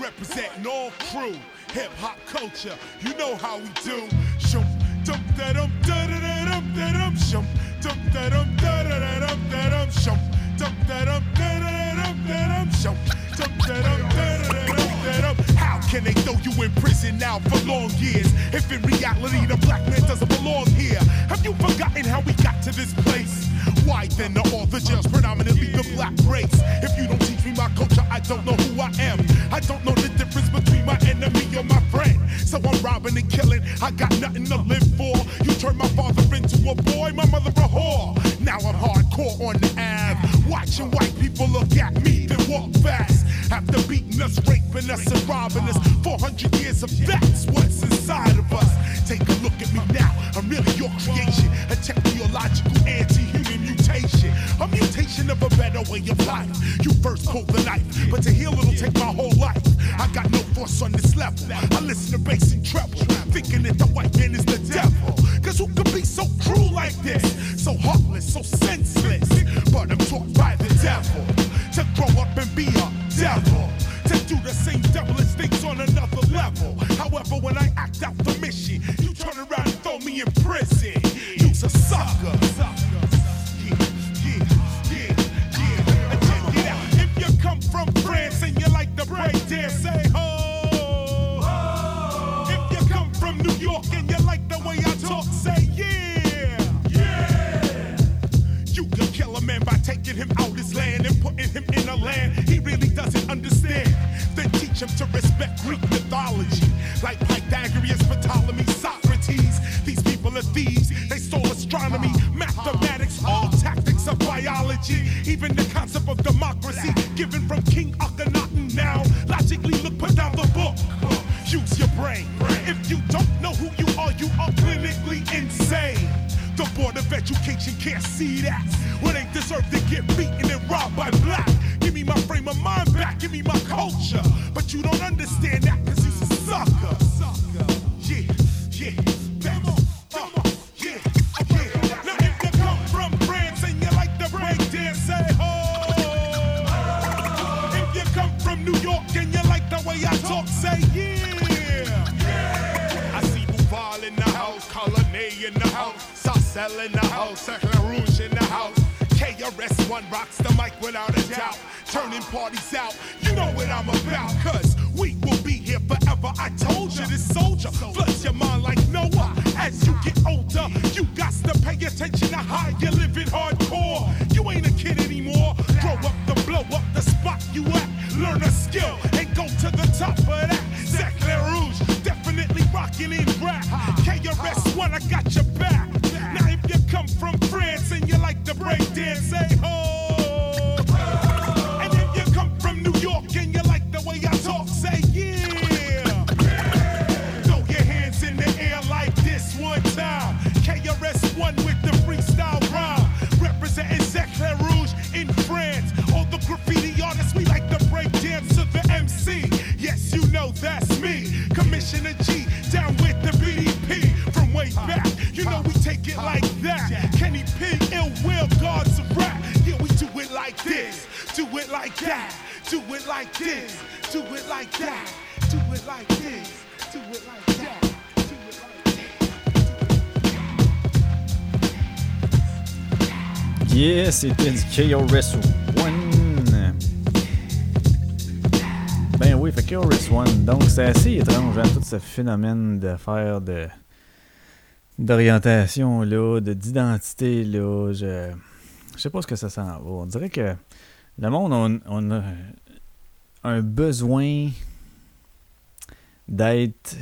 Representing all crew, hip hop culture. You know how we do. Shum, dum da dum da da da dum da dum shum, dum da dum da da da dum da dum shum, dum da dum da da da dum da dum shum, dum da dum da da da dum da dum. How can they throw you in prison now for long years? If in reality the black man doesn't belong here, have you forgotten how we got to this place? Why then are all the jails predominantly the black race? If you don't teach me my culture, I don't know who I am. I don't know the difference between my enemy or my friend. So I'm robbing and killing. I got nothing to live for. You turned my father into a boy, my mother a whore. Now I'm hardcore on the Ave. Watching white people look at me, then walk fast. After beating us, raping us, and robbing us. 400 years of that's what's inside of us. Take a look at me now. I'm really your creation, a technological anti-human mutation, a mutation of a better way of life. You first pulled the knife, but to heal it'll take my whole life. I got no force on this level. I listen to bass and treble, thinking that the white man is the devil. Cause who could be so cruel like this? So heartless, so senseless. Another. However, when I act out the mission, you turn around and throw me in prison. You's a sucker. If you come from France and you like the break say ho. If you come from New York and you like the way I talk, say yeah. Yeah. You can kill a man by taking him out his land and putting him in a land he really doesn't understand. Then teach him to Greek mythology, like Pythagoras, Ptolemy, Socrates. These people are thieves. They stole astronomy, mathematics, all tactics of biology, even the concept of democracy given from King Akhenaten. Now, logically look, put down the book. Use your brain. If you don't know who you are, you are clinically insane. The Board of Education can't see that. When they deserve to get beaten in the house, Rouge in the house. KRS-One rocks the mic without a doubt, turning parties out. You know what I'm about, cause we will be here forever. I told you this soldier floods your mind like Noah. As you get older, you got to pay attention to how you living hardcore. You ain't a kid anymore. Grow up to blow up the spot you at. Learn a skill and go to the top of that. Cercle Rouge, definitely rocking in rap. KRS-One, I got your back. Come from France and you like the break dance, say ho. And if you come from New York and you like the way I talk, say yeah. Throw your hands in the air like this one time. KRS-One with the freestyle rhyme. Representing Cercle Rouge in France. All the graffiti artists, we like the break dance to the MC. Yes, you know that's me. Commissioner G, down with the BDP. From way back, you know we take it like that. Kenny P, ill will, guards of rap. Yeah, we do it like this, do it like that, do it like this, do it like that, do it like this, do it like that. Yeah, c'était du One. Ben oui, fait KRS One. Donc c'est assez étrange, hein, tout ce phénomène d'affaires de d'orientation là, de d'identité là. Je je sais pas ce que ça s'en va. On dirait que le monde on, a un besoin d'être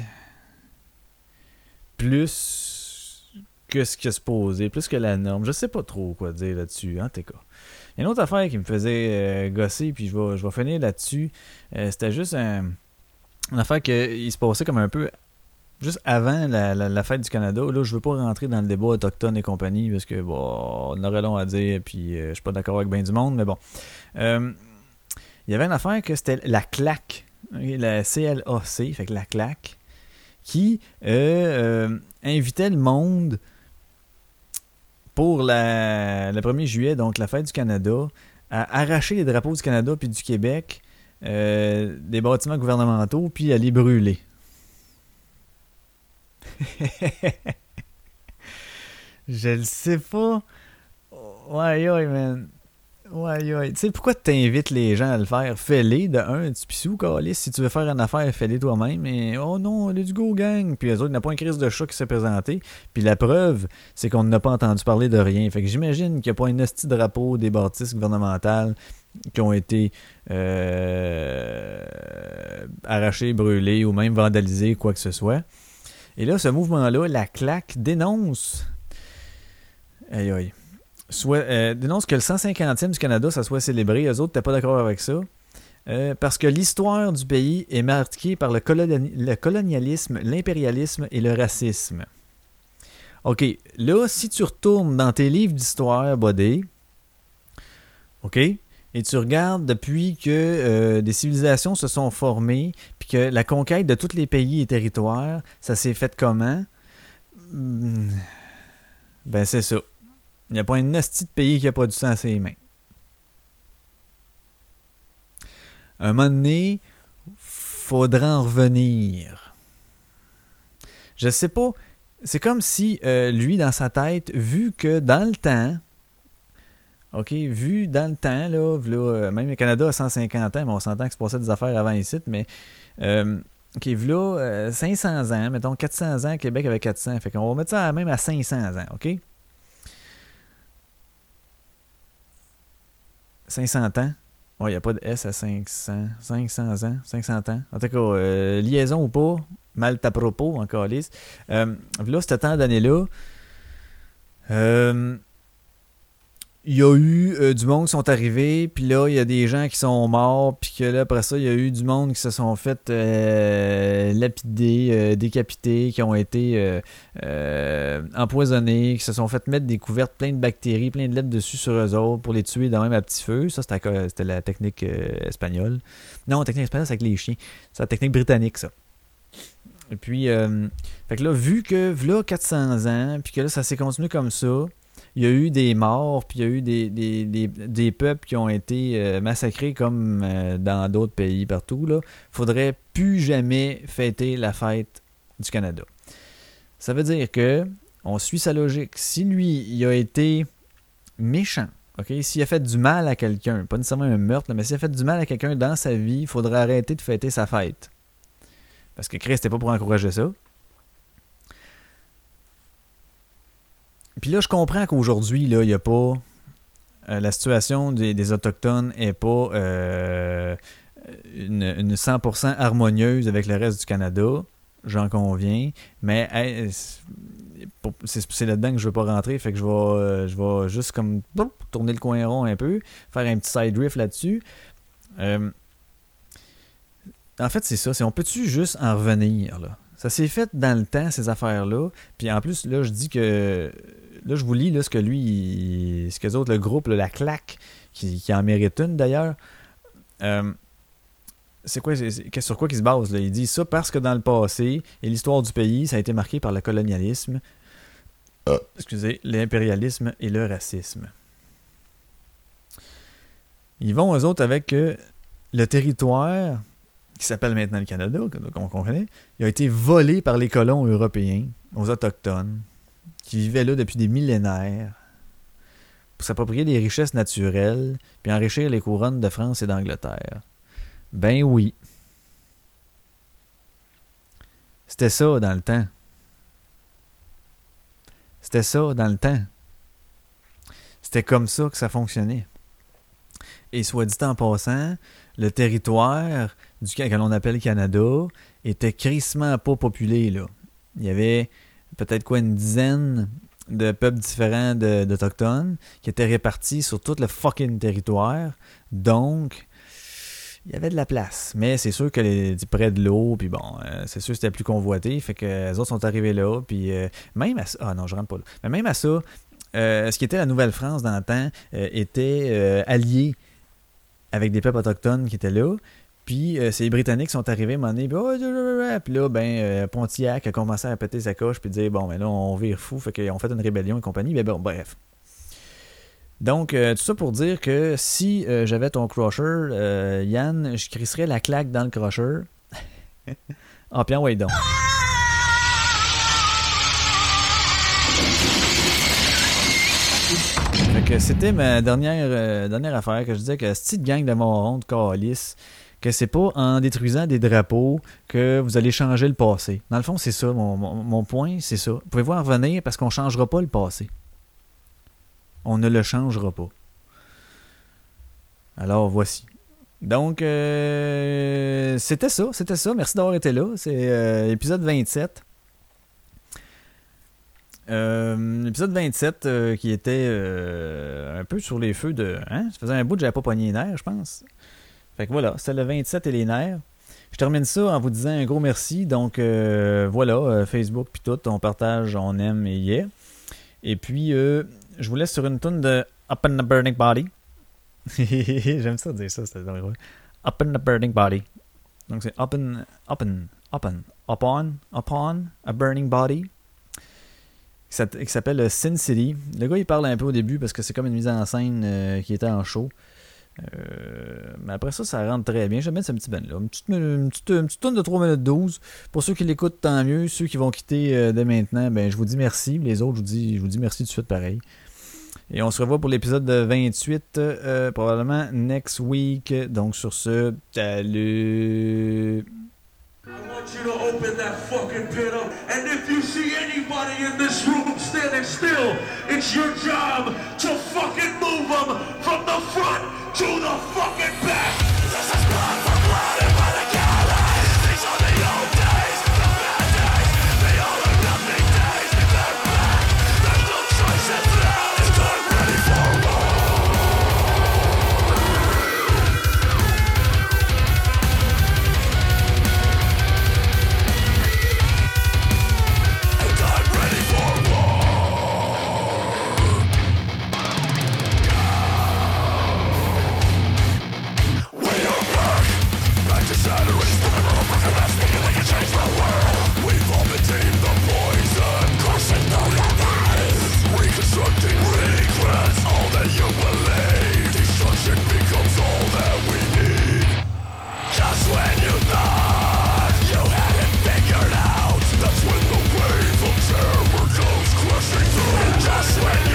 plus que ce qui est supposé, plus que la norme. Je sais pas trop quoi dire là-dessus, en tout cas. Il y a une autre affaire qui me faisait euh, gosser, puis je vais, je vais finir là-dessus. Euh, C'était juste un, une affaire qui se passait comme un peu juste avant la, fête du Canada. Là, je veux pas rentrer dans le débat autochtone et compagnie, parce que bon, on aurait long à dire, puis euh, je suis pas d'accord avec bien du monde, mais bon. Euh, il y avait une affaire que c'était la claque, la CLAC, la claque, qui euh, invitait le monde pour le 1er juillet, donc la fête du Canada, à arracher les drapeaux du Canada puis du Québec euh, des bâtiments gouvernementaux puis à les brûler. Je le sais pas. Ouais, ouais, man. Ouais, ouais. Tu sais, pourquoi tu invites les gens à le faire? Fais-les de un, tu pissou, calice. Si tu veux faire une affaire, fais-les toi-même. Oh non, let's go, gang. Puis les autres, il n'y a pas une crise de chat qui s'est présenté. Puis la preuve, c'est qu'on n'a pas entendu parler de rien. Fait que j'imagine qu'il n'y a pas un hostie drapeau des bâtisses gouvernementales qui ont été euh, arrachés, brûlés ou même vandalisés, quoi que ce soit. Et là, ce mouvement-là, la claque, dénonce. Aïe aïe euh, dénonce que le 150e du Canada, ça soit célébré. Eux autres, t'es pas d'accord avec ça. Euh, parce que l'histoire du pays est marquée par le, le colonialisme, l'impérialisme et le racisme. OK, là, si tu retournes dans tes livres d'histoire, Bodé, OK, et tu regardes depuis que euh, des civilisations se sont formées, puis que la conquête de tous les pays et territoires, ça s'est fait comment? Hmm. Ben, c'est ça. Il n'y a pas un nasty de pays qui a pas du sang à ses mains. un moment donné, faudra en revenir. Je sais pas. C'est comme si euh, lui, dans sa tête, vu que dans le temps, OK, vu dans le temps, là, euh, même le Canada a 150 ans, mais on s'entend que c'est passait des affaires avant ici, mais euh, OK, là, 500 ans, mettons 400 ans, Québec avait 400, fait qu'on va mettre ça même à 500 ans, OK? 500 ans, Ouais, il n'y a pas de S à 500, 500 ans, 500 ans. En tout cas, euh, liaison ou pas, mal à propos, encore lisse. Euh, là, ce temps d'année-là, euh, il y a eu euh, du monde qui sont arrivés, puis là, il y a des gens qui sont morts, puis que là, après ça, il y a eu du monde qui se sont fait euh, lapider, euh, décapités, qui ont été empoisonnés, qui se sont fait mettre des couvertes plein de bactéries, plein de lettres dessus sur eux autres pour les tuer dans même à petit feu. Ça, c'était la technique espagnole. Non, la technique espagnole, c'est avec les chiens. C'est la technique britannique, ça. Et puis, fait que là, vu que, là, 400 ans, puis que là, ça s'est continué comme ça, il y a eu des morts, puis il y a eu des, peuples qui ont été euh, massacrés comme euh, dans d'autres pays partout. Il faudrait plus jamais fêter la fête du Canada. Ça veut dire que on suit sa logique. Si lui, il a été méchant, s'il a fait du mal à quelqu'un, pas nécessairement un meurtre, mais s'il a fait du mal à quelqu'un dans sa vie, il faudrait arrêter de fêter sa fête. Parce que Christ n'est pas pour encourager ça. Puis là, je comprends qu'aujourd'hui, il n'y a pas. Euh, la situation des, Autochtones n'est pas euh, une, 100% harmonieuse avec le reste du Canada. J'en conviens. Mais c'est là-dedans que je ne veux pas rentrer. Fait que je vais, euh, je vais juste comme tourner le coin rond un peu, faire un petit side riff là-dessus. en fait, c'est ça. On peut-tu juste en revenir, là? Ça s'est fait dans le temps, ces affaires-là. Puis en plus, là, je dis que Là, je vous lis là, ce que lui, ce que les autres, le groupe, la claque, qui, en mérite une d'ailleurs. Euh, c'est quoi, sur quoi il se base là? Il dit ça parce que dans le passé et l'histoire du pays, ça a été marqué par le colonialisme, ah. excusez, l'impérialisme et le racisme. Ils vont aux autres avec que le territoire qui s'appelle maintenant le Canada, qu'on connaît, il a été volé par les colons européens aux autochtones qui vivaient là depuis des millénaires pour s'approprier des richesses naturelles puis enrichir les couronnes de France et d'Angleterre. Ben oui. C'était ça dans le temps. C'était ça dans le temps. C'était comme ça que ça fonctionnait. Et soit dit en passant, le territoire du que l'on appelle Canada était crissement pas populé là. Il y avait peut-être quoi, une dizaine de peuples différents d'Autochtones qui étaient répartis sur tout le fucking territoire. Donc, il y avait de la place. Mais c'est sûr que les, près de l'eau, puis bon, euh, c'est sûr que c'était plus convoité. Fait que les autres sont arrivés là. Puis euh, même. Ah. Mais même à ça, euh, ce qui était la Nouvelle-France dans le temps était allié avec des peuples autochtones qui étaient là. Puis euh, ces Britanniques sont arrivés à un moment donné, puis, oh, là, ben, euh, Pontiac a commencé à péter sa coche, puis dire, bon, mais là, on vire fou, fait qu'ils ont fait une rébellion et compagnie, mais bon, bref. Donc, euh, tout ça pour dire que si j'avais ton crusher, Yann, je crisserais la claque dans le crusher. en puis ouais donc. Fait que c'était ma dernière, dernière affaire que je disais que cette petite gang de morons de calice que c'est pas en détruisant des drapeaux que vous allez changer le passé. Dans le fond, c'est ça, mon, point, c'est ça. Pouvez-vous en revenir parce qu'on ne changera pas le passé. On ne le changera pas. Alors, voici. Donc, euh, c'était ça, c'était ça. Merci d'avoir été là. C'est euh, épisode 27. Euh, épisode 27 qui était un peu sur les feux de. Hein? Ça faisait un bout que j'avais pas pogné les nerfs, je pense. Fait que voilà, c'est le 27 et les nerfs. Je termine ça en vous disant un gros merci. Donc voilà, Facebook puis tout, on partage, on aime et yeah. Et puis, je vous laisse sur une tonne de Up in the Burning Body. J'aime ça dire ça, c'est drôle. Up in the Burning Body. Donc c'est up in, up in, up in, upon, upon a burning body qui s'appelle Sin City. Le gars, il parle un peu au début parce que c'est comme une mise en scène euh, qui était en show. Euh, mais après ça, ça rentre très bien. J'aime bien ce petit band-là. Une petite, une, petite, tonne de 3 minutes 12. Pour ceux qui l'écoutent, tant mieux. Ceux qui vont quitter euh, dès maintenant, ben, je vous dis merci. Les autres, je vous dis, je vous dis merci tout de suite pareil. Et on se revoit pour l'épisode 28, probablement next week. Donc sur ce, salut! I want you to open that fucking pit up. And if you see anybody in this room standing still, it's your job to fucking move them from the front to the fucking back. sweat.